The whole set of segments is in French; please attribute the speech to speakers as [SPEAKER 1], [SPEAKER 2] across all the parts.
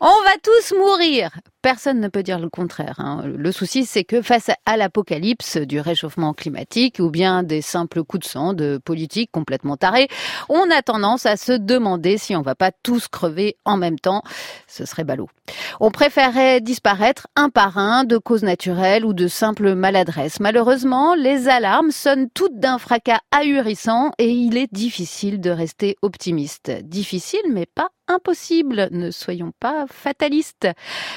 [SPEAKER 1] On va tous mourir. Personne ne peut dire le contraire. Hein. Le souci, c'est que face à l'apocalypse du réchauffement climatique ou bien des simples coups de sang de politiques complètement tarés, on a tendance à se demander si on va pas tous crever en même temps. Ce serait ballot. On préférerait disparaître un par un de causes naturelles ou de simples maladresses. Malheureusement, les alarmes sonnent toutes d'un fracas ahurissant et il est difficile de rester optimiste. Difficile, mais pas impossible. Ne soyons pas fatalistes.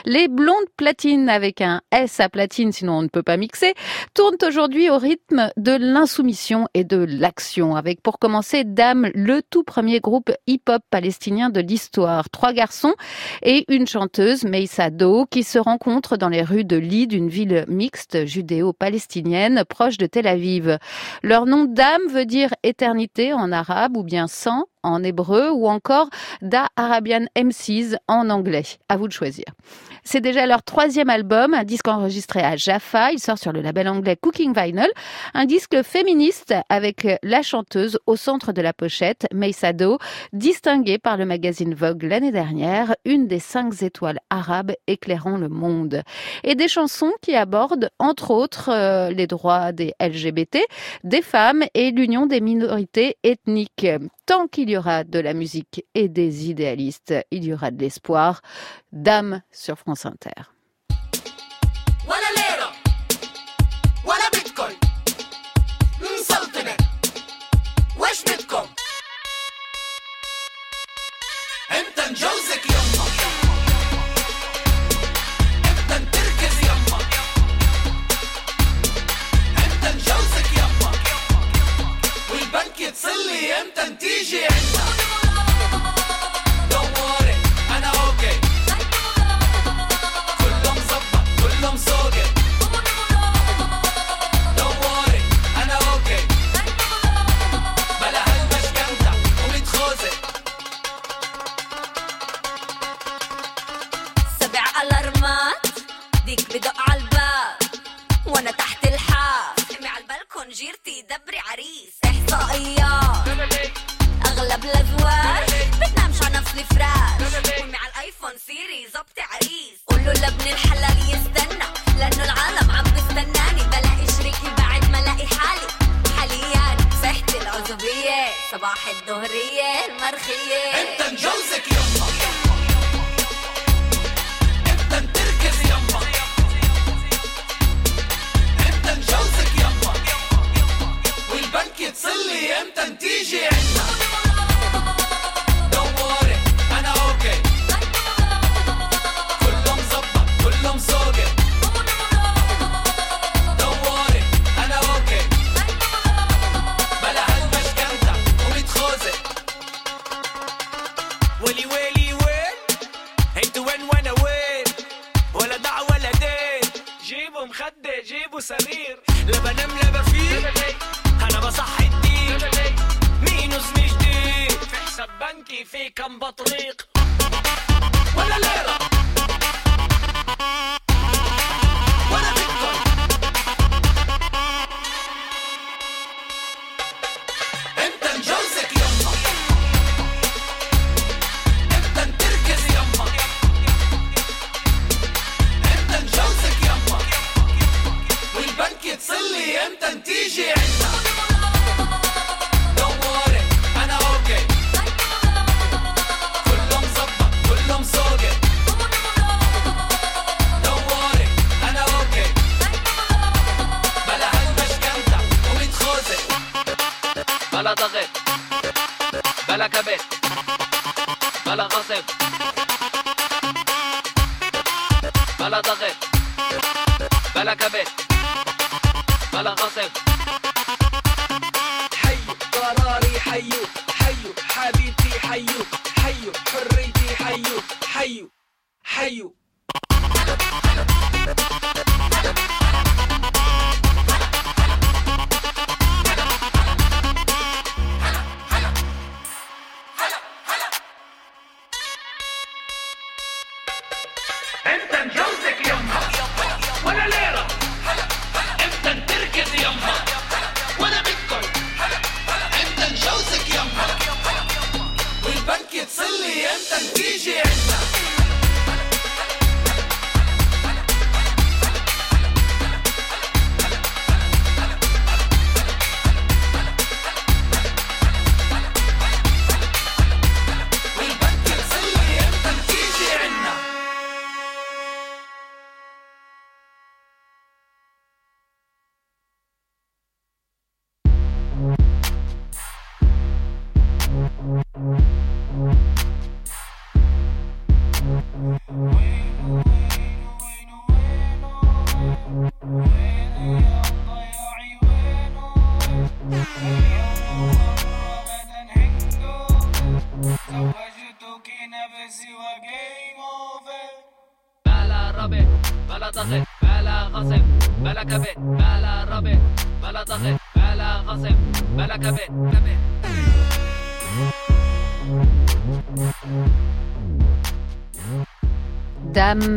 [SPEAKER 1] Les blondes platines avec un S à platine, sinon on ne peut pas mixer, tournent aujourd'hui au rythme de l'insoumission et de l'action. Avec pour commencer Dame, le tout premier groupe hip-hop palestinien de l'histoire. Trois garçons et une chanteuse, Meissa Do, qui se rencontrent dans les rues de Lyd, une ville mixte judéo-palestinienne proche de Tel Aviv. Leur nom Dame veut dire éternité en arabe ou bien sang en hébreu ou encore Da Arabian MCs en anglais. À vous de choisir. C'est déjà leur troisième album, un disque enregistré à Jaffa. Il sort sur le label anglais Cooking Vinyl, un disque féministe avec la chanteuse au centre de la pochette, May Sado, distinguée par le magazine Vogue l'année dernière, une des cinq étoiles arabes éclairant le monde. Et des chansons qui abordent, entre autres, euh, les droits des LGBT, des femmes et l'union des minorités ethniques. Tant qu'il il y aura de la musique et des idéalistes, il y aura de l'espoir. Dame sur France Inter.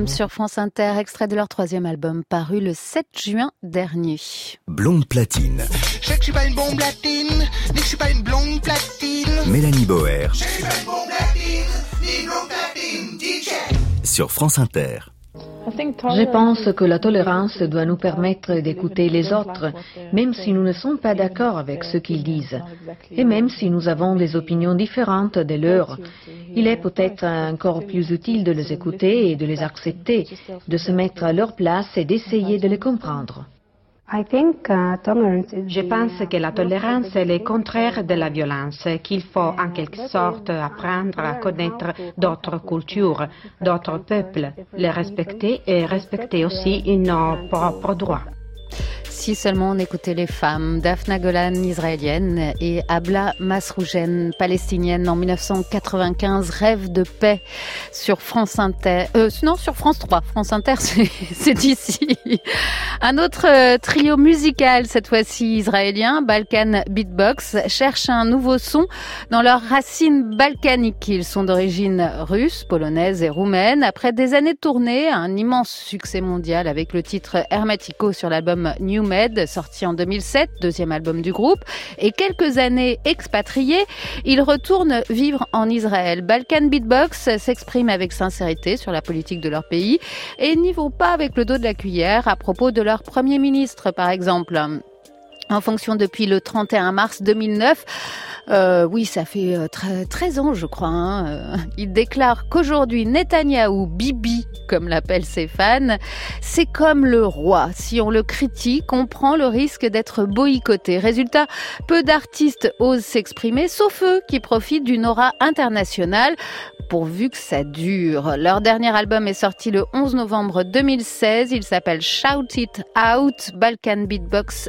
[SPEAKER 1] Sur France Inter, extrait de leur troisième album paru le 7 juin dernier.
[SPEAKER 2] Blonde platine.
[SPEAKER 3] Je sais que je suis pas une bombe latine, ni je suis pas une blonde platine.
[SPEAKER 2] Mélanie Boer.
[SPEAKER 3] Je suis pas une bombe latine, ni blonde platine, DJ.
[SPEAKER 2] Sur France Inter.
[SPEAKER 4] Je pense que la tolérance doit nous permettre d'écouter les autres, même si nous ne sommes pas d'accord avec ce qu'ils disent, et même si nous avons des opinions différentes des leurs. Il est peut-être encore plus utile de les écouter et de les accepter, de se mettre à leur place et d'essayer de les comprendre.
[SPEAKER 5] Je pense que la tolérance est le contraire de la violence, qu'il faut en quelque sorte apprendre à connaître d'autres cultures, d'autres peuples, les respecter et respecter aussi nos propres droits.
[SPEAKER 1] Si seulement on écoutait les femmes, Daphna Golan, israélienne, et Abla Masrougen, palestinienne, en 1995, rêve de paix sur France Inter. Euh, non, sur France 3. France Inter, c'est ici. Un autre euh, trio musical, cette fois-ci israélien, Balkan Beatbox, cherche un nouveau son dans leurs racines balkaniques. Ils sont d'origine russe, polonaise et roumaine. Après des années de tournée, un immense succès mondial avec le titre Hermetico sur l'album New Sorti en 2007, deuxième album du groupe, et quelques années expatriés, ils retournent vivre en Israël. Balkan Beatbox s'exprime avec sincérité sur la politique de leur pays et n'y vont pas avec le dos de la cuillère à propos de leur premier ministre, par exemple. En fonction depuis le 31 mars 2009, euh, oui, ça fait euh, 13 ans, je crois. Hein. Euh, il déclare qu'aujourd'hui, Netanyahou, Bibi, comme l'appellent ses fans, c'est comme le roi. Si on le critique, on prend le risque d'être boycotté. Résultat, peu d'artistes osent s'exprimer, sauf eux qui profitent d'une aura internationale pourvu que ça dure. Leur dernier album est sorti le 11 novembre 2016. Il s'appelle Shout It Out, Balkan Beatbox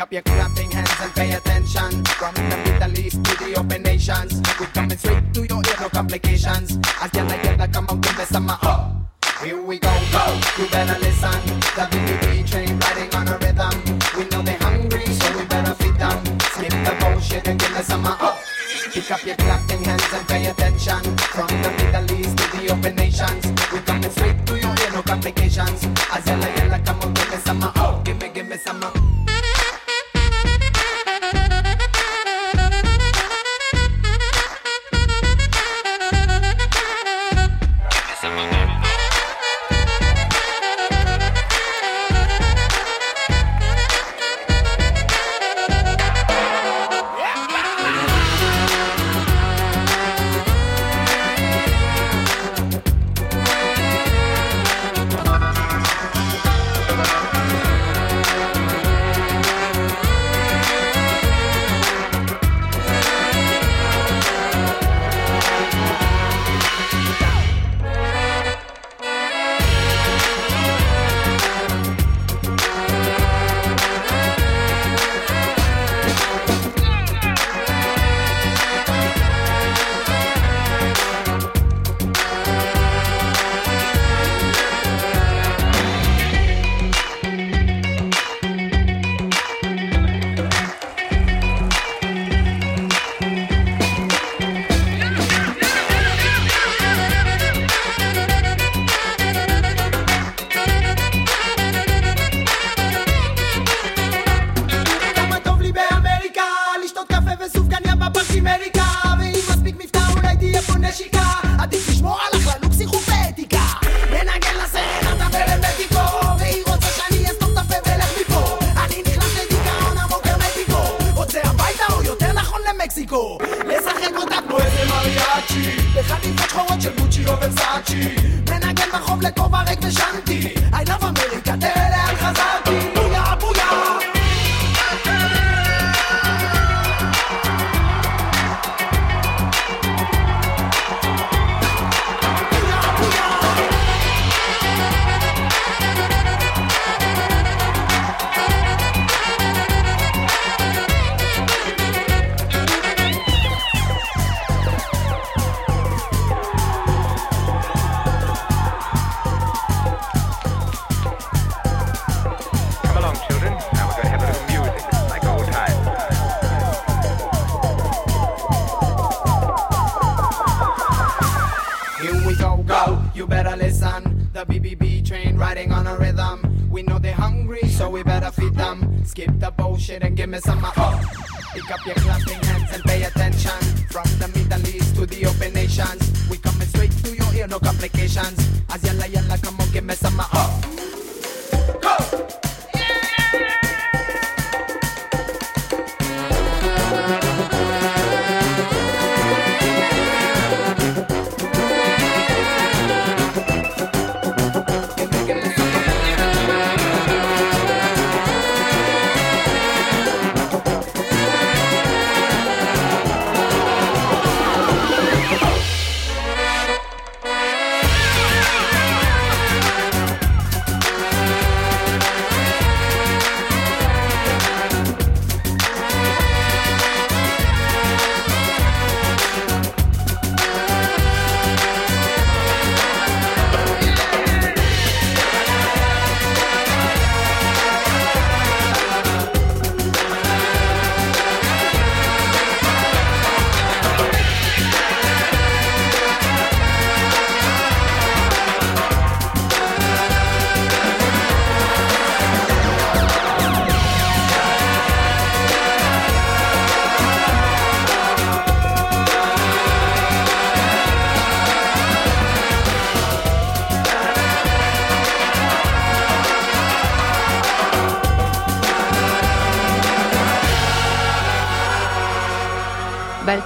[SPEAKER 3] Up your clapping hands and pay attention. From the Middle East to the open nations. We coming straight to your ear, no complications. As yalla yalla, come on, me some uh, of oh. Here we go, go, you better listen. The BBB train riding on a rhythm. We know they're hungry, so we better feed them. Skip the bullshit and give me some uh, of oh. Pick up your clapping hands and pay attention. semblait qu'on va régler chaque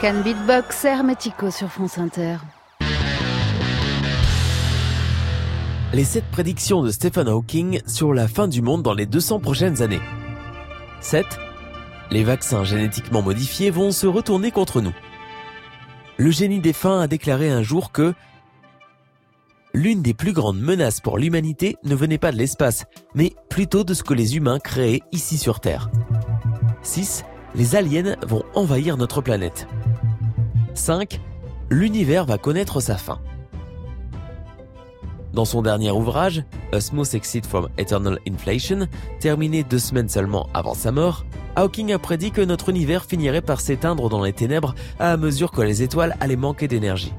[SPEAKER 1] Balkan Beatbox Hermetico sur France Inter.
[SPEAKER 6] Les 7 prédictions de Stephen Hawking sur la fin du monde dans les 200 prochaines années. 7. Les vaccins génétiquement modifiés vont se retourner contre nous. Le génie des fins a déclaré un jour que l'une des plus grandes menaces pour l'humanité ne venait pas de l'espace, mais plutôt de ce que les humains créaient ici sur Terre. 6. Les aliens vont envahir notre planète. 5. L'univers va connaître sa fin. Dans son dernier ouvrage, A Smooth Exit from Eternal Inflation, terminé deux semaines seulement avant sa mort, Hawking a prédit que notre univers finirait par s'éteindre dans les ténèbres à mesure que les étoiles allaient manquer d'énergie.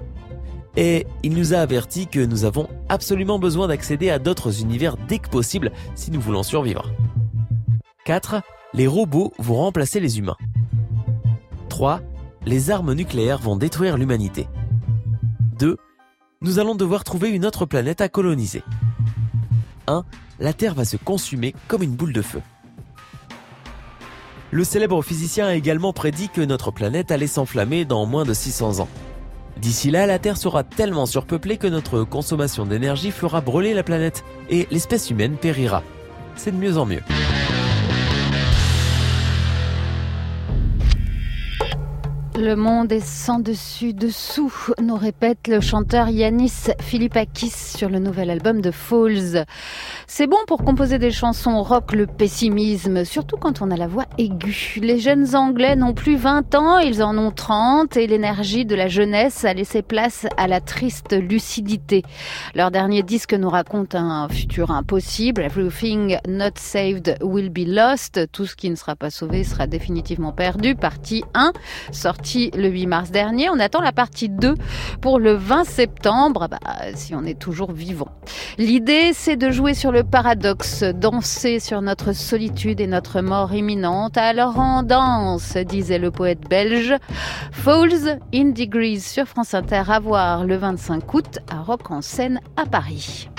[SPEAKER 6] Et il nous a averti que nous avons absolument besoin d'accéder à d'autres univers dès que possible si nous voulons survivre. 4. Les robots vont remplacer les humains. 3. Les armes nucléaires vont détruire l'humanité. 2. Nous allons devoir trouver une autre planète à coloniser. 1. La Terre va se consumer comme une boule de feu. Le célèbre physicien a également prédit que notre planète allait s'enflammer dans moins de 600 ans. D'ici là, la Terre sera tellement surpeuplée que notre consommation d'énergie fera brûler la planète et l'espèce humaine périra. C'est de mieux en mieux.
[SPEAKER 1] Le monde est sans dessus dessous, nous répète le chanteur Yanis Philippakis sur le nouvel album de Falls. C'est bon pour composer des chansons rock le pessimisme, surtout quand on a la voix aiguë. Les jeunes Anglais n'ont plus 20 ans, ils en ont 30 et l'énergie de la jeunesse a laissé place à la triste lucidité. Leur dernier disque nous raconte un futur impossible. Everything not saved will be lost. Tout ce qui ne sera pas sauvé sera définitivement perdu. Partie 1, sortie le 8 mars dernier. On attend la partie 2 pour le 20 septembre, bah, si on est toujours vivant. L'idée, c'est de jouer sur le paradoxe, danser sur notre solitude et notre mort imminente. Alors en danse, disait le poète belge. Falls in Degrees sur France Inter à voir le 25 août à Rock en scène à Paris.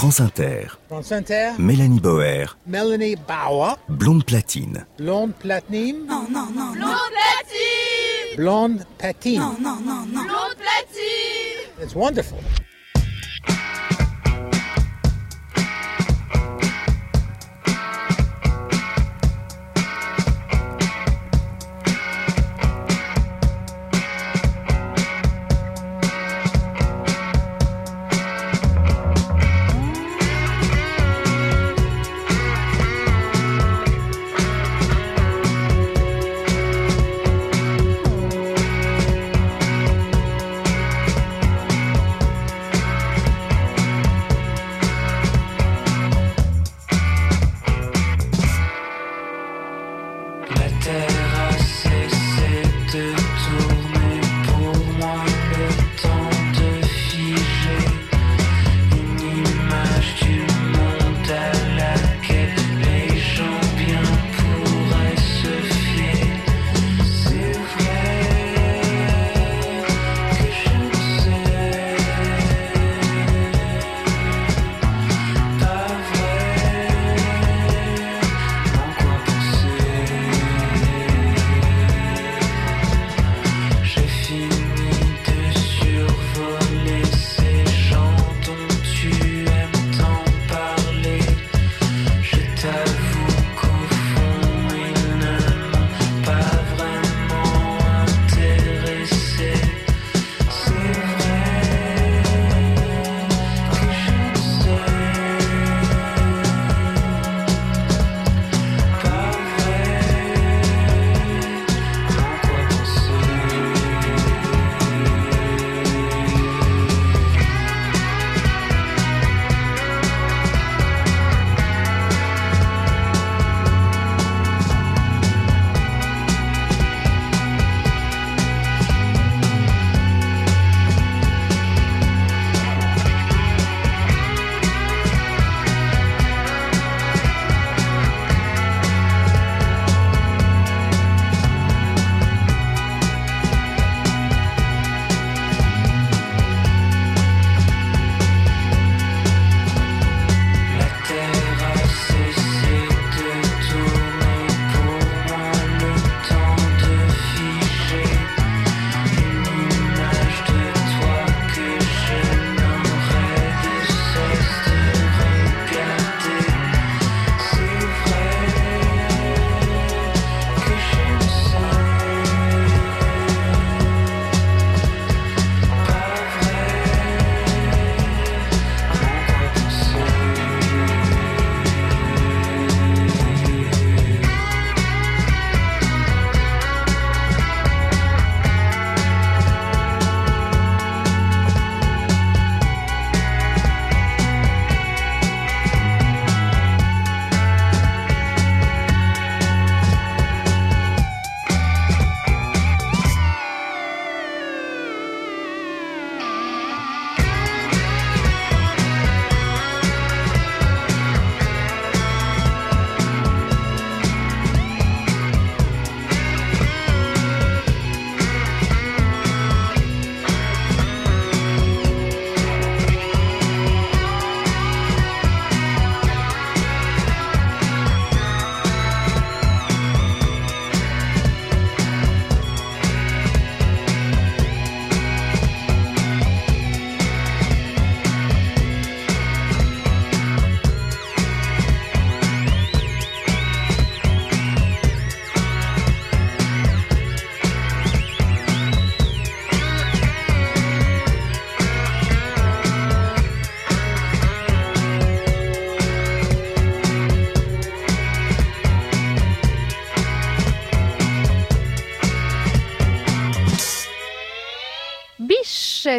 [SPEAKER 2] France Inter.
[SPEAKER 7] France Inter,
[SPEAKER 2] Mélanie Boer,
[SPEAKER 7] Melanie Bauer,
[SPEAKER 2] Blonde Platine.
[SPEAKER 7] Blonde Platine,
[SPEAKER 8] Non, non, non, non. platine
[SPEAKER 7] Blonde Patine.
[SPEAKER 8] Non, non, non, non.
[SPEAKER 9] Blonde platine
[SPEAKER 7] It's wonderful.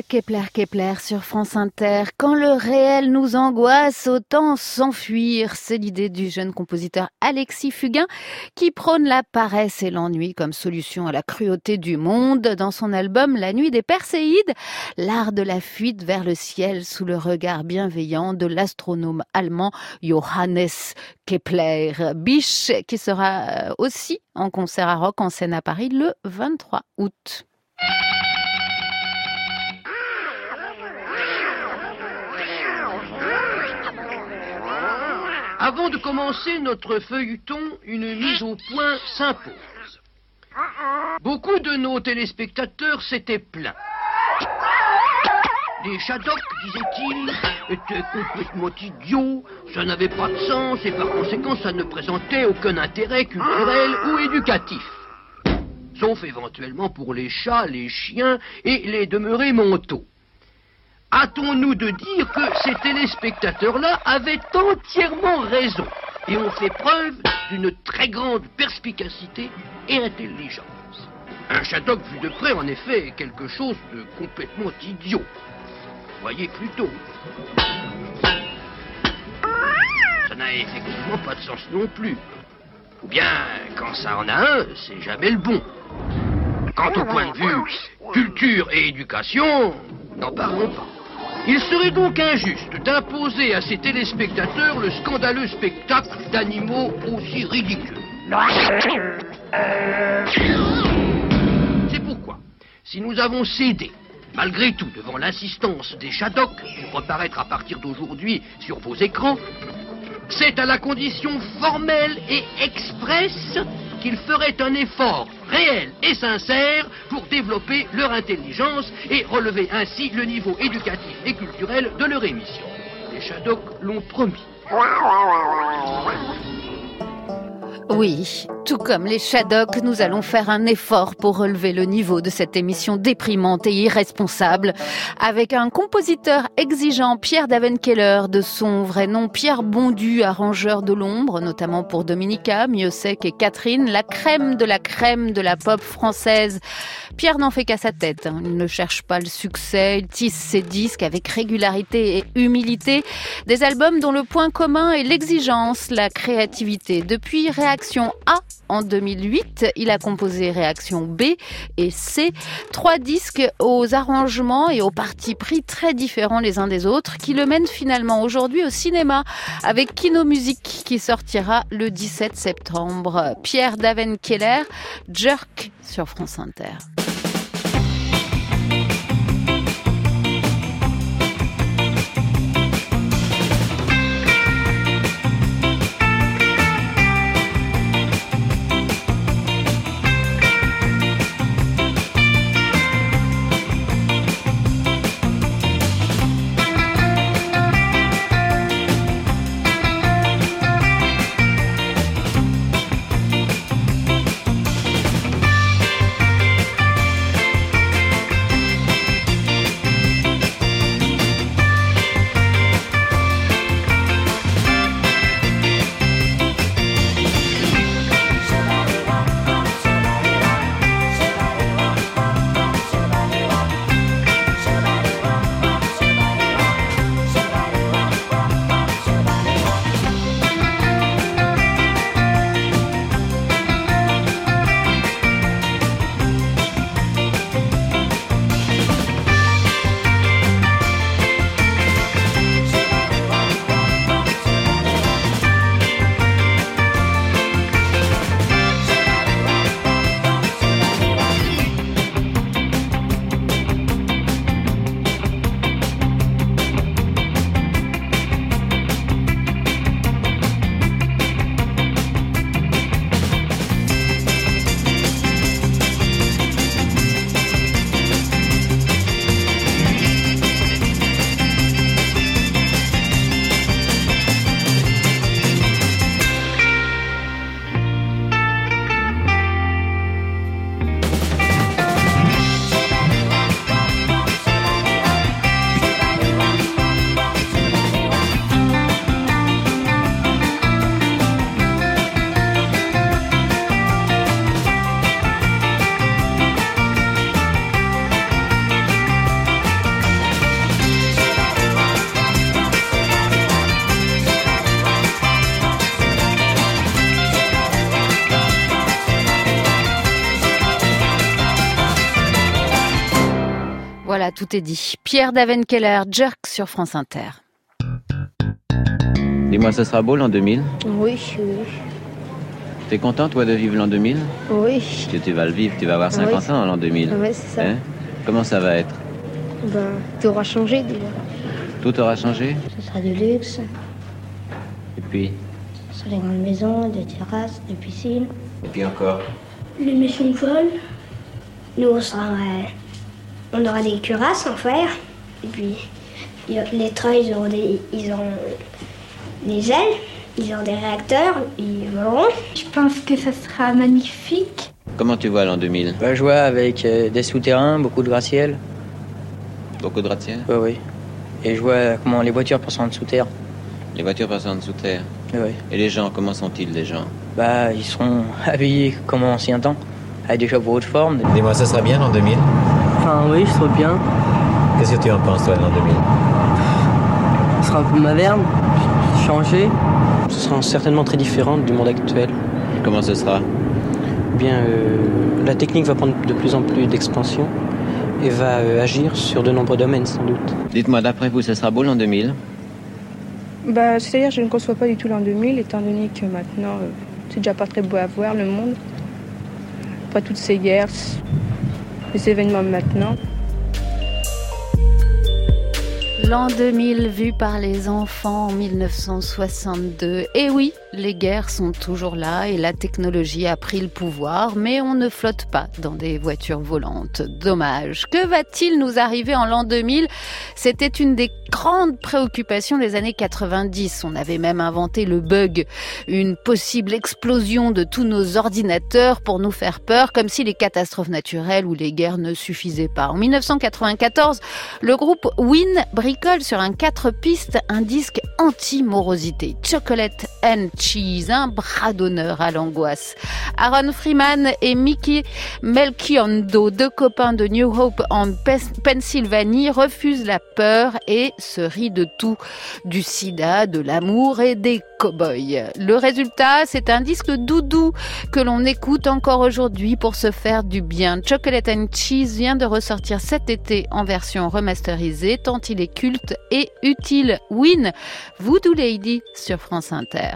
[SPEAKER 1] Kepler Kepler sur France Inter. Quand le réel nous angoisse, autant s'enfuir. C'est l'idée du jeune compositeur Alexis Fugain qui prône la paresse et l'ennui comme solution à la cruauté du monde dans son album La nuit des Perséides, l'art de la fuite vers le ciel sous le regard bienveillant de l'astronome allemand Johannes Kepler. Biche qui sera euh, aussi en concert à Rock en scène à Paris le 23 août.
[SPEAKER 10] Avant de commencer notre feuilleton, une mise au point s'impose. Beaucoup de nos téléspectateurs s'étaient plaints. Les Shadocks, disait-il, étaient complètement idiots, ça n'avait pas de sens et par conséquent ça ne présentait aucun intérêt culturel ou éducatif. Sauf éventuellement pour les chats, les chiens et les demeurés mentaux. Hâtons-nous de dire que ces téléspectateurs-là avaient entièrement raison et ont fait preuve d'une très grande perspicacité et intelligence. Un Shadok vu de près, en effet, est quelque chose de complètement idiot. Voyez plutôt. Ça n'a effectivement pas de sens non plus. Ou bien, quand ça en a un, c'est jamais le bon. Quant au point de vue culture et éducation, n'en parlons pas. Il serait donc injuste d'imposer à ces téléspectateurs le scandaleux spectacle d'animaux aussi ridicules. C'est pourquoi, si nous avons cédé, malgré tout, devant l'insistance des Shadocks, qui reparaître à partir d'aujourd'hui sur vos écrans, c'est à la condition formelle et expresse qu'ils feraient un effort réel et sincère pour développer leur intelligence et relever ainsi le niveau éducatif et culturel de leur émission. Les Shadocks l'ont promis.
[SPEAKER 1] Oui, tout comme les Shadocks, nous allons faire un effort pour relever le niveau de cette émission déprimante et irresponsable avec un compositeur exigeant, Pierre Davenkeller, de son vrai nom Pierre Bondu, arrangeur de l'ombre, notamment pour Dominica, Miossec et Catherine, la crème de la crème de la pop française. Pierre n'en fait qu'à sa tête, hein. il ne cherche pas le succès, il tisse ses disques avec régularité et humilité, des albums dont le point commun est l'exigence, la créativité. Réaction A en 2008, il a composé Réaction B et C, trois disques aux arrangements et aux partis pris très différents les uns des autres, qui le mènent finalement aujourd'hui au cinéma avec Kino Music qui sortira le 17 septembre. Pierre Davenkeller, Jerk sur France Inter. Tout est dit. Pierre Davenkeller, Jerk sur France Inter.
[SPEAKER 11] Dis-moi, ça sera beau l'an 2000
[SPEAKER 12] Oui, oui.
[SPEAKER 11] T'es content, toi, de vivre l'an 2000
[SPEAKER 12] Oui.
[SPEAKER 11] Que tu vas le vivre, tu vas avoir 50
[SPEAKER 12] Oui.
[SPEAKER 11] ans l'an 2000.
[SPEAKER 12] Ouais, c'est ça.
[SPEAKER 11] Hein Comment ça va être
[SPEAKER 12] Bah, tout aura changé déjà.
[SPEAKER 11] Tout aura changé
[SPEAKER 12] Ce sera du luxe.
[SPEAKER 11] Et puis
[SPEAKER 12] sur les grandes maisons, des terrasses, des piscines.
[SPEAKER 11] Et puis encore
[SPEAKER 12] Les maisons volent. Nous, on, sera, euh, on aura des cuirasses en fer. Et puis, les trains, ils auront des, ils auront des ailes, ils auront des réacteurs, ils voleront.
[SPEAKER 13] Je pense que ça sera magnifique.
[SPEAKER 11] Comment tu vois l'an 2000
[SPEAKER 14] Bah, je vois avec euh, des souterrains, beaucoup de gratte-ciel.
[SPEAKER 11] Beaucoup de gratte-ciel?
[SPEAKER 14] Oui, oui. Et je vois comment les voitures passent en dessous terre.
[SPEAKER 11] Les voitures passent en dessous terre?
[SPEAKER 14] Oui, oui.
[SPEAKER 11] Et les gens, comment sont-ils les gens?
[SPEAKER 14] Bah, ils seront habillés comme en ancien temps, avec des chapeaux de forme.
[SPEAKER 15] Dis-moi, ça sera bien l'an 2000
[SPEAKER 14] Enfin, oui, ce sera bien.
[SPEAKER 15] Qu'est-ce que tu en penses, toi, de l'an 2000
[SPEAKER 14] Ce sera un peu moderne, changé.
[SPEAKER 16] Ce sera certainement très différent du monde actuel.
[SPEAKER 11] Comment ce sera
[SPEAKER 16] Eh Bien, euh, la technique va prendre de plus en plus d'expansion et va euh, agir sur de nombreux domaines sans doute.
[SPEAKER 11] Dites-moi, d'après vous, ce sera beau l'an 2000
[SPEAKER 17] Bah, C'est-à-dire, je ne conçois pas du tout l'an 2000, étant donné que maintenant, euh, c'est déjà pas très beau à voir le monde. Pas toutes ces guerres, les événements maintenant.
[SPEAKER 1] L'an 2000 vu par les enfants en 1962. Et oui, les guerres sont toujours là et la technologie a pris le pouvoir, mais on ne flotte pas dans des voitures volantes. Dommage. Que va-t-il nous arriver en l'an 2000 C'était une des grandes préoccupations des années 90. On avait même inventé le bug, une possible explosion de tous nos ordinateurs pour nous faire peur, comme si les catastrophes naturelles ou les guerres ne suffisaient pas. En 1994, le groupe Win sur un quatre pistes un disque anti-morosité, Chocolate and Cheese, un bras d'honneur à l'angoisse. Aaron Freeman et Mickey Melchiondo, deux copains de New Hope en Pennsylvanie, refusent la peur et se rient de tout, du sida, de l'amour et des Le résultat, c'est un disque doudou que l'on écoute encore aujourd'hui pour se faire du bien. Chocolate and Cheese vient de ressortir cet été en version remasterisée, tant il est culte et utile. Win, Voodoo Lady sur France Inter.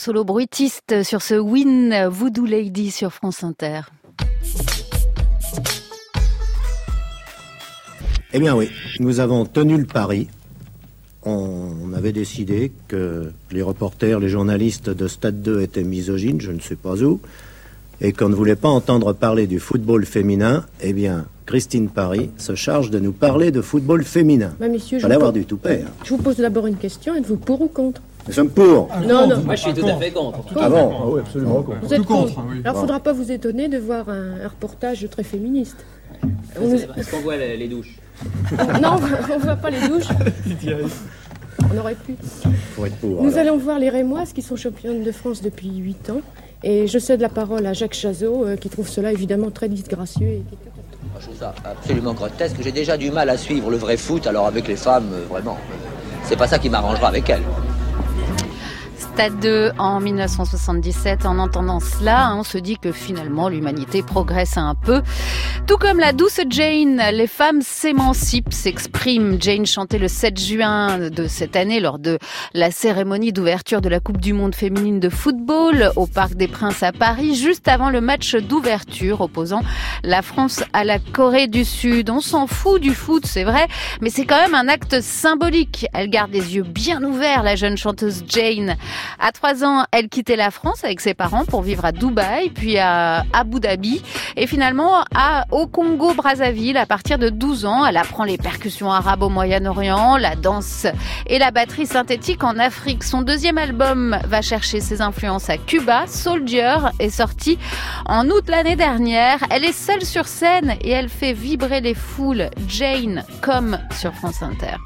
[SPEAKER 1] Solo bruitiste sur ce Win Voodoo Lady sur France Inter.
[SPEAKER 18] Eh bien oui, nous avons tenu le pari. On avait décidé que les reporters, les journalistes de Stade 2 étaient misogynes, je ne sais pas où, et qu'on ne voulait pas entendre parler du football féminin. Eh bien, Christine Paris se charge de nous parler de football féminin.
[SPEAKER 19] Bah, messieurs, je
[SPEAKER 18] du toupet. hein.
[SPEAKER 19] Je vous pose d'abord une question. Êtes-vous pour ou contre?
[SPEAKER 18] Nous sommes pour.
[SPEAKER 19] Non, non.
[SPEAKER 11] Moi, je suis tout à fait contre.
[SPEAKER 18] Ah bon
[SPEAKER 19] Ah
[SPEAKER 18] oui, absolument contre.
[SPEAKER 19] Vous êtes contre. Alors, il ne faudra pas vous étonner de voir un, un reportage très féministe.
[SPEAKER 11] Est-ce qu'on voit les, les douches
[SPEAKER 19] Non, on ne voit pas les douches. On aurait pu.
[SPEAKER 18] Être pour.
[SPEAKER 19] Nous
[SPEAKER 18] alors.
[SPEAKER 19] allons voir les Rémoises qui sont championnes de France depuis 8 ans. Et je cède la parole à Jacques Chazot, euh, qui trouve cela évidemment très disgracieux. et qui-
[SPEAKER 20] Je trouve ça absolument grotesque. J'ai déjà du mal à suivre le vrai foot, alors avec les femmes, euh, vraiment. C'est pas ça qui m'arrangera avec elles.
[SPEAKER 1] Stade 2 en 1977. En entendant cela, hein, on se dit que finalement l'humanité progresse un peu. Tout comme la douce Jane, les femmes s'émancipent, s'expriment. Jane chantait le 7 juin de cette année lors de la cérémonie d'ouverture de la Coupe du Monde féminine de football au Parc des Princes à Paris, juste avant le match d'ouverture opposant la France à la Corée du Sud. On s'en fout du foot, c'est vrai, mais c'est quand même un acte symbolique. Elle garde les yeux bien ouverts, la jeune chanteuse Jane. À trois ans, elle quittait la France avec ses parents pour vivre à Dubaï, puis à Abu Dhabi, et finalement à, au Congo-Brazzaville. À partir de 12 ans, elle apprend les percussions arabes au Moyen-Orient, la danse et la batterie synthétique en Afrique. Son deuxième album va chercher ses influences à Cuba. Soldier est sorti en août l'année dernière. Elle est seule sur scène et elle fait vibrer les foules. Jane, comme sur France Inter.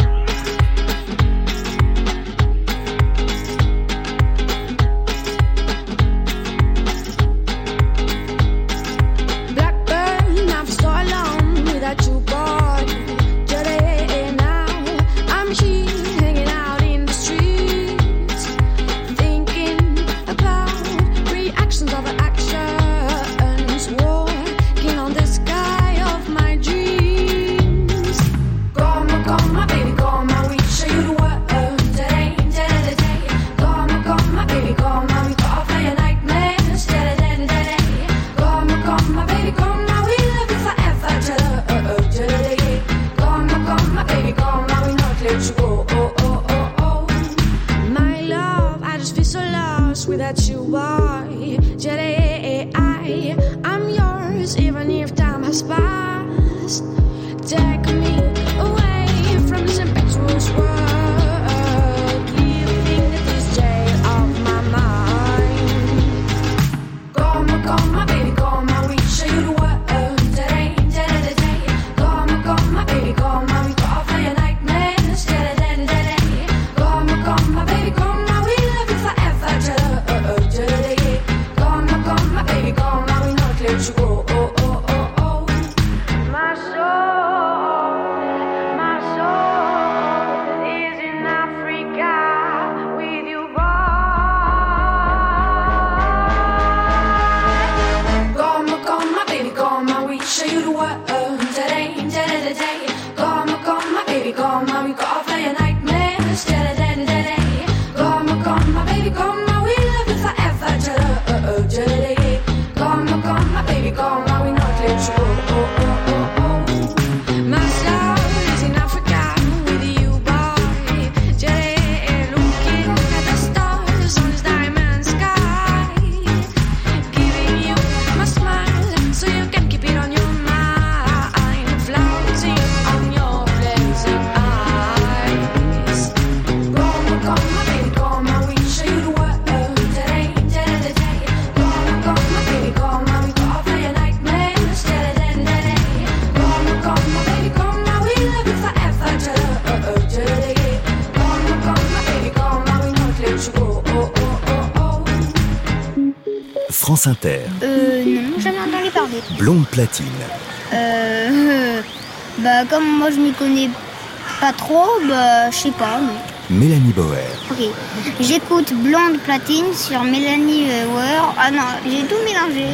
[SPEAKER 21] Without you, are. Today, I, I'm yours, even if time has passed.
[SPEAKER 2] Platine.
[SPEAKER 22] Euh, bah, comme moi je m'y connais pas trop, bah, je sais pas. mais-
[SPEAKER 2] Mélanie Bauer.
[SPEAKER 22] Ok. J'écoute Blonde Platine sur Mélanie Weir. Ah non, j'ai tout mélangé.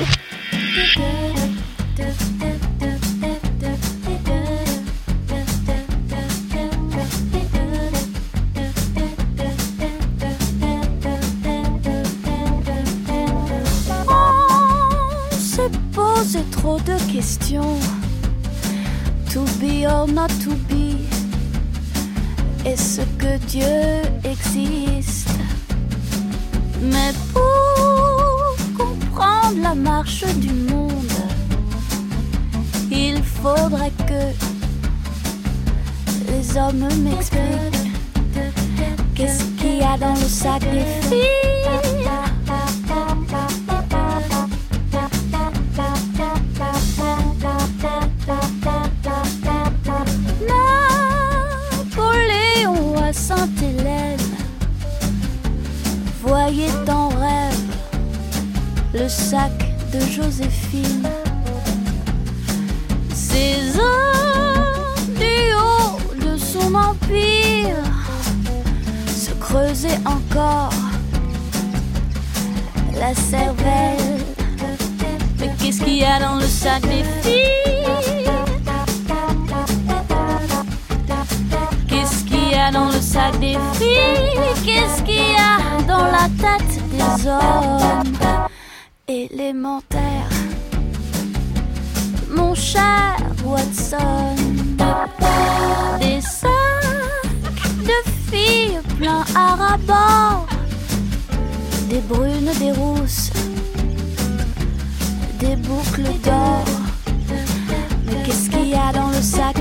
[SPEAKER 23] Or not to be. Est-ce que Dieu existe? Mais pour comprendre la marche du monde, il faudrait que les hommes m'expliquent qu'est-ce qu'il y a dans le sac de des brunes, des rousses, des boucles d'or. Mais qu'est-ce qu'il y a dans le sac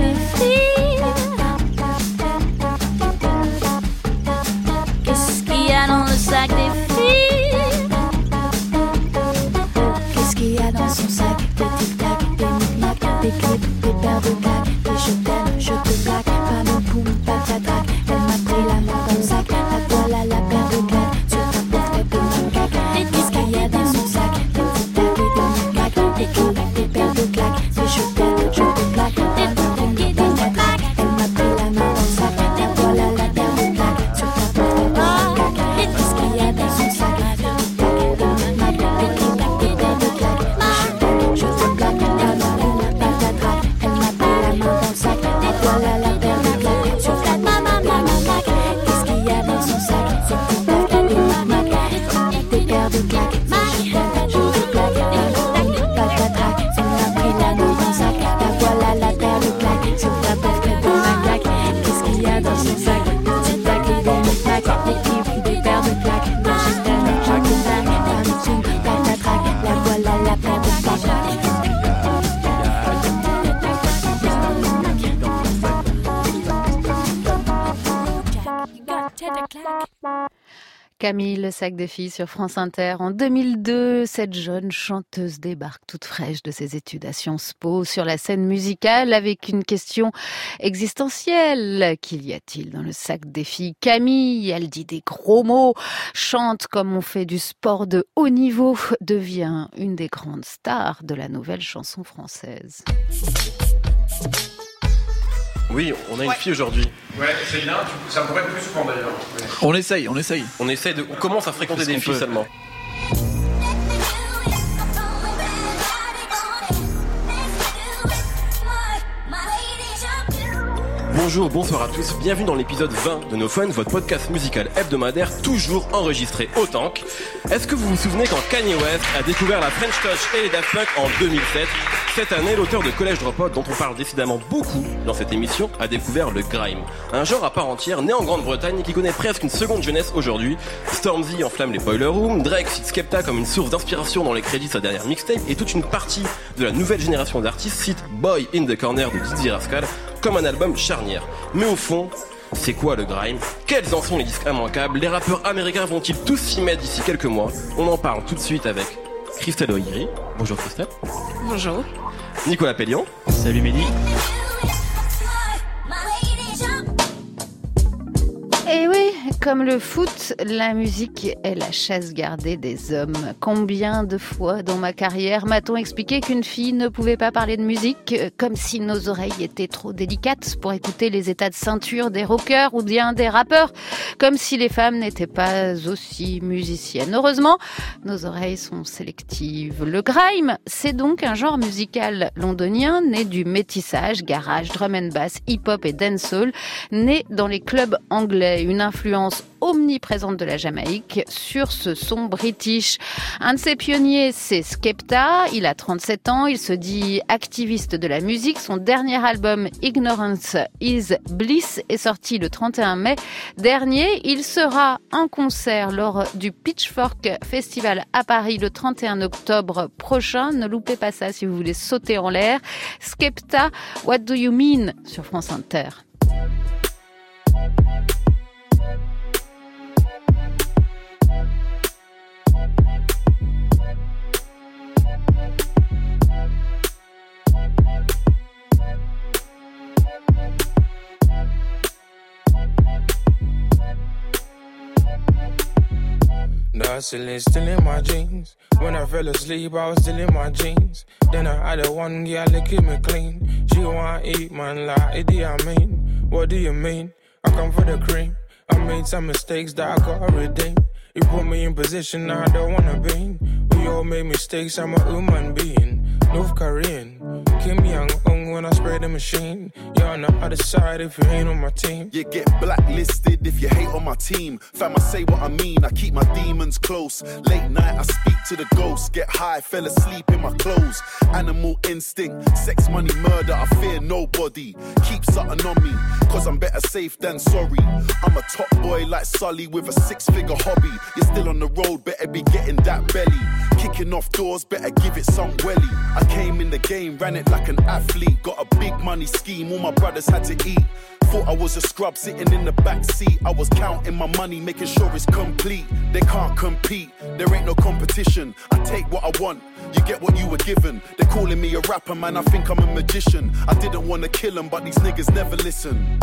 [SPEAKER 1] Camille, le sac des filles sur France Inter. En 2002, cette jeune chanteuse débarque toute fraîche de ses études à Sciences Po sur la scène musicale avec une question existentielle. Qu'il y a-t-il dans le sac des filles? Camille, elle dit des gros mots, chante comme on fait du sport de haut niveau, devient une des grandes stars de la nouvelle chanson française.
[SPEAKER 24] Oui, on a une fille aujourd'hui.
[SPEAKER 25] Ouais, c'est bien, tu- ça pourrait être plus souvent d'ailleurs.
[SPEAKER 24] On essaye, on essaye. On essaye de. On commence à fréquenter des filles
[SPEAKER 25] peut.
[SPEAKER 24] seulement. Bonjour, bonsoir à tous, bienvenue dans l'épisode 20 de No Fun, votre podcast musical hebdomadaire toujours enregistré au tank. Est-ce que vous vous souvenez quand Kanye West a découvert la French Touch et les Daft en 2007 Cette année, l'auteur de Collège Dropout, dont on parle décidément beaucoup dans cette émission, a découvert le grime. Un genre à part entière, né en Grande-Bretagne et qui connaît presque une seconde jeunesse aujourd'hui. Stormzy enflamme les Boiler Room, Drake cite Skepta comme une source d'inspiration dans les crédits de sa dernière mixtape, et toute une partie de la nouvelle génération d'artistes cite Boy in the Corner de Dizzy Rascal comme un album charnière. Mais au fond, c'est quoi le grime? Quels en sont les disques immanquables? Les rappeurs américains vont-ils tous s'y mettre d'ici quelques mois? On en parle tout de suite avec Christelle O'Hiri. Bonjour Christelle.
[SPEAKER 26] Bonjour.
[SPEAKER 24] Nicolas Pellion.
[SPEAKER 27] Salut Mehdi.
[SPEAKER 1] Et oui, comme le foot, la musique est la chasse gardée des hommes. Combien de fois dans ma carrière m'a-t-on expliqué qu'une fille ne pouvait pas parler de musique, euh, comme si nos oreilles étaient trop délicates pour écouter les états de ceinture des rockers ou bien des rappeurs, comme si les femmes n'étaient pas aussi musiciennes. Heureusement, nos oreilles sont sélectives. Le grime, c'est donc un genre musical londonien né du métissage, garage, drum and bass, hip-hop et dancehall, né dans les clubs anglais. Une influence omniprésente de la Jamaïque sur ce son british. Un de ses pionniers, c'est Skepta. Il a 37 ans. Il se dit activiste de la musique. Son dernier album, Ignorance is Bliss, est sorti le 31 mai dernier. Il sera en concert lors du Pitchfork Festival à Paris le 31 octobre prochain. Ne loupez pas ça si vous voulez sauter en l'air. Skepta, What Do You Mean? Sur France Inter.
[SPEAKER 28] Hustling still in my jeans. When I fell asleep, I was still in my jeans. Then I had a one girl that keep me clean. She wanna eat, man, like, do I mean? What do you mean? I come for the cream. I made some mistakes that I gotta redeem. You put me in position I don't wanna be in. We all made mistakes, I'm a human being. North Korean, Kim Young When I spray the machine. You're on the other side if you ain't on my team.
[SPEAKER 29] You get blacklisted if you hate on my team. Fam, I say what I mean, I keep my demons close. Late night, I speak to the ghosts. Get high, fell asleep in my clothes. Animal instinct, sex, money, murder, I fear nobody. Keep something on me, cause I'm better safe than sorry. I'm a top boy like Sully with a six figure hobby. You're still on the road, better be getting that belly. Kicking off doors, better give it some welly. I came in the game, ran it like an athlete. Got a big money scheme, all my brothers had to eat. Thought I was a scrub sitting in the back seat. I was counting my money, making sure it's complete. They can't compete, there ain't no competition. I take what I want, you get what you were given. They're calling me a rapper, man, I think I'm a magician. I didn't wanna kill them, but these niggas never listen.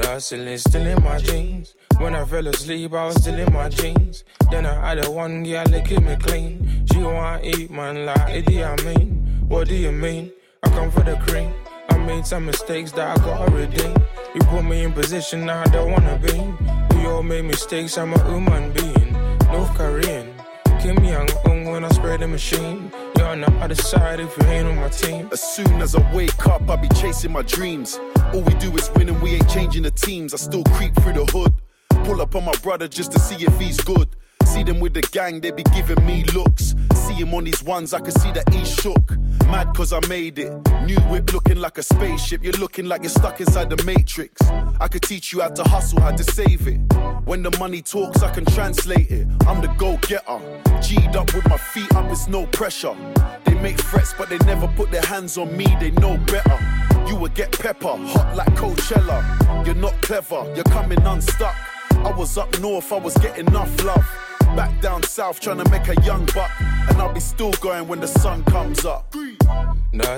[SPEAKER 28] Hustling still in my jeans. When I fell asleep, I was still in my jeans. Then I had a one girl keep me clean. She wanna eat, man, like, do I mean? What do you mean? I come for the cream. I made some mistakes that I gotta redeem. You put me in position I don't wanna be. We all made mistakes, I'm a human being. North Korean, Kim Young Un when I spray the machine. You're on the other side if you ain't on my team.
[SPEAKER 29] As soon as I wake up, I be chasing my dreams. All we do is win and we ain't changing the teams. I still creep through the hood. Pull up on my brother just to see if he's good. See them with the gang, they be giving me looks. See him on these ones, I can see that he's shook. Mad cause I made it. New whip looking like a spaceship. You're looking like you're stuck inside the matrix. I could teach you how to hustle, how to save it. When the money talks, I can translate it. I'm the go getter. G'd up with my feet up, it's no pressure. They make threats, but they never put their hands on me, they know better. You would get pepper, hot like Coachella. You're not clever, you're coming unstuck. I was up north, I was getting enough love. Back down south, trying to make a young buck. And I'll be still going when the sun comes up.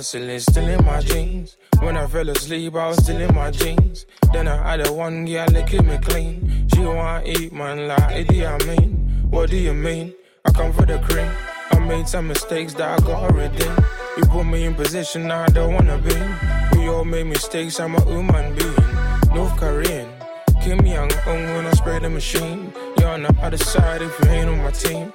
[SPEAKER 28] Hustling still in my jeans. When I fell asleep, I was still in my jeans. Then I had a one girl keep me clean. She wanna eat, man, like, do I mean? What do you mean? I come for the cream. I made some mistakes that I gotta redeem. You put me in position I don't wanna be. We all made mistakes, I'm a human being. North Korean, Kim Young When I spray the machine. You're on the other side if you ain't on my team.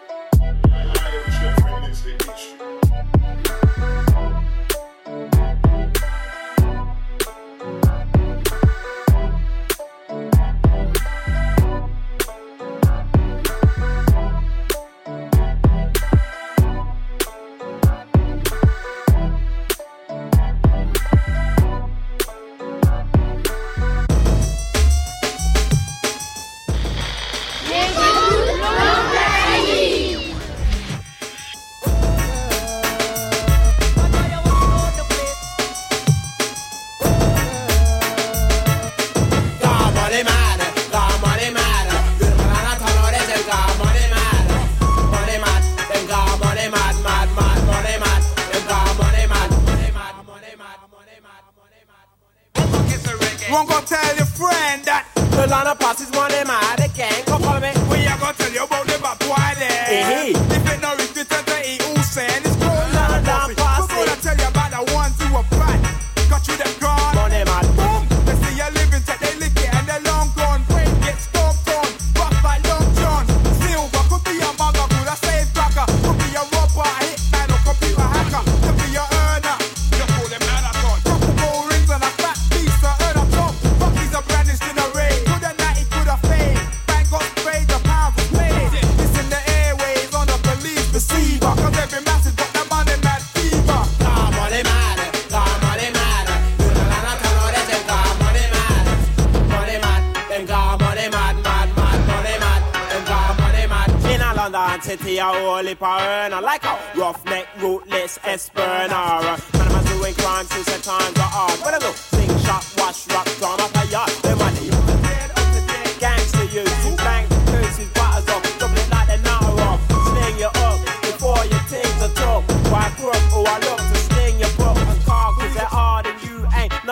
[SPEAKER 30] And City are all if I earn. I like a roughneck, rootless Esperna. Man, I'm doing crime since the times are hard. When I go sing, shot, wash, rock, down up a yard. Them money,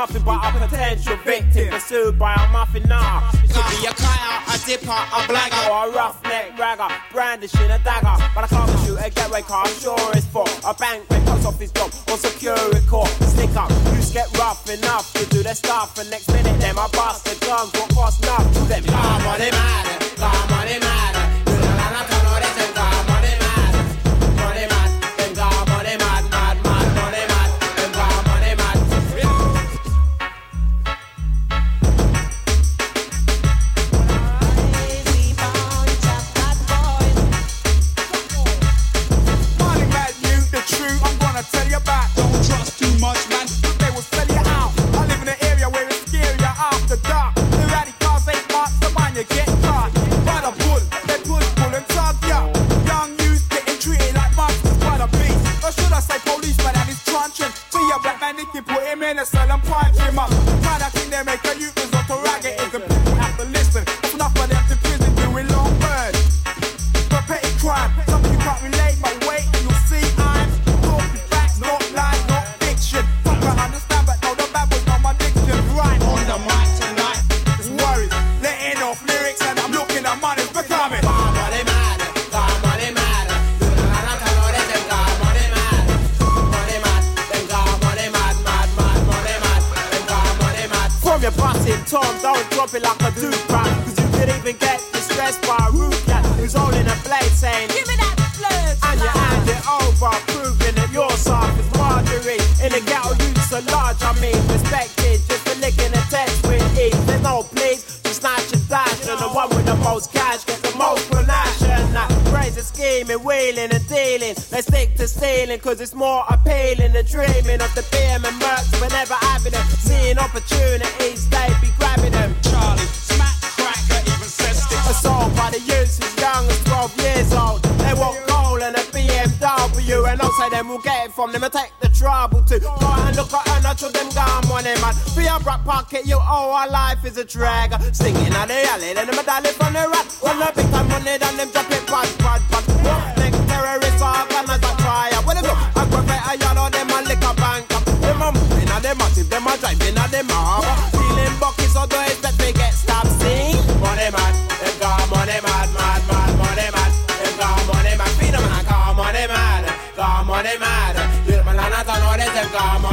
[SPEAKER 30] nothing but a potential victim pursued by a muffin nah. Could be a kiter, a dipper, a blagger, or a roughneck ragger, brandishing a dagger. But I can't shoot a getaway car, I'm sure it's for a bank, when post office job, or security court. Stick up, you get rough enough to do their stuff, and next minute them I bust the guns, what cost enough to them. Come on, they mad, come on, it like a dude crack. Cause you could even get distressed by a rude cat who's holding a blade saying, Give me that blade! And you hand it over, proving that you're soft as Marjorie. In the ghetto, you so large, I mean, respected just for licking a text with ease. There's no please, just snatch and dash. And the one with the most cash gets the most panache. And that crazy scheming, wheeling and dealing. They stick to stealing, cause it's more appealing than dreaming of the beam and mercs, but never having them. Seeing opportunities, they be say them will get it from them and take the trouble to go and look at her, to them gone money man. For your back pocket, you owe our life is a drag. Singing at the alley, then a dolly from the rat. When the big time money, then them drop it bad, bad, bad. Roughneck terrorists, organize a fire. When them go, aggravate a or them a lick a bank. Them a moving and them active, them a driving and them harbor. Don't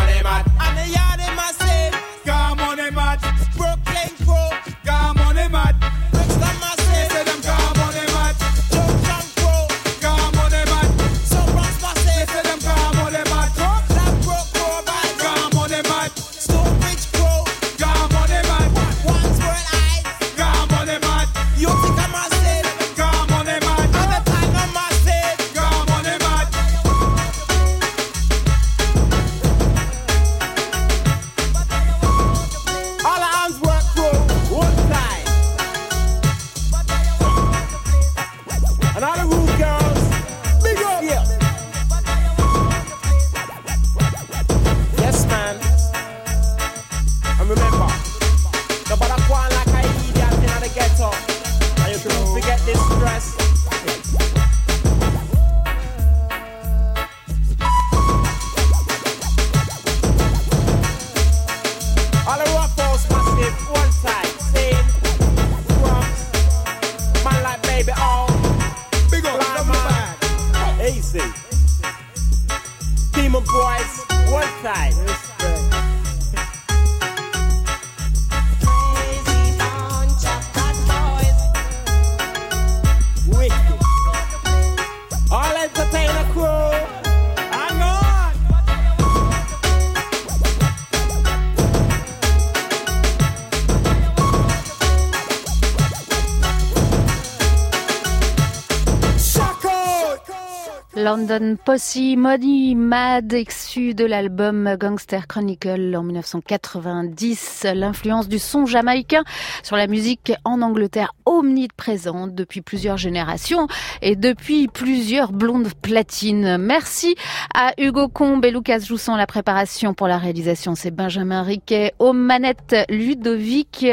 [SPEAKER 1] London Posse, Money Mad, exu de l'album Gangster Chronicle en 1990. L'influence du son jamaïcain sur la musique en Angleterre omniprésente depuis plusieurs générations et depuis plusieurs blondes platines. Merci à Hugo Combe et Lucas Jousson la préparation pour la réalisation. C'est Benjamin Riquet aux manettes Ludovic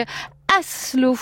[SPEAKER 1] Aslo.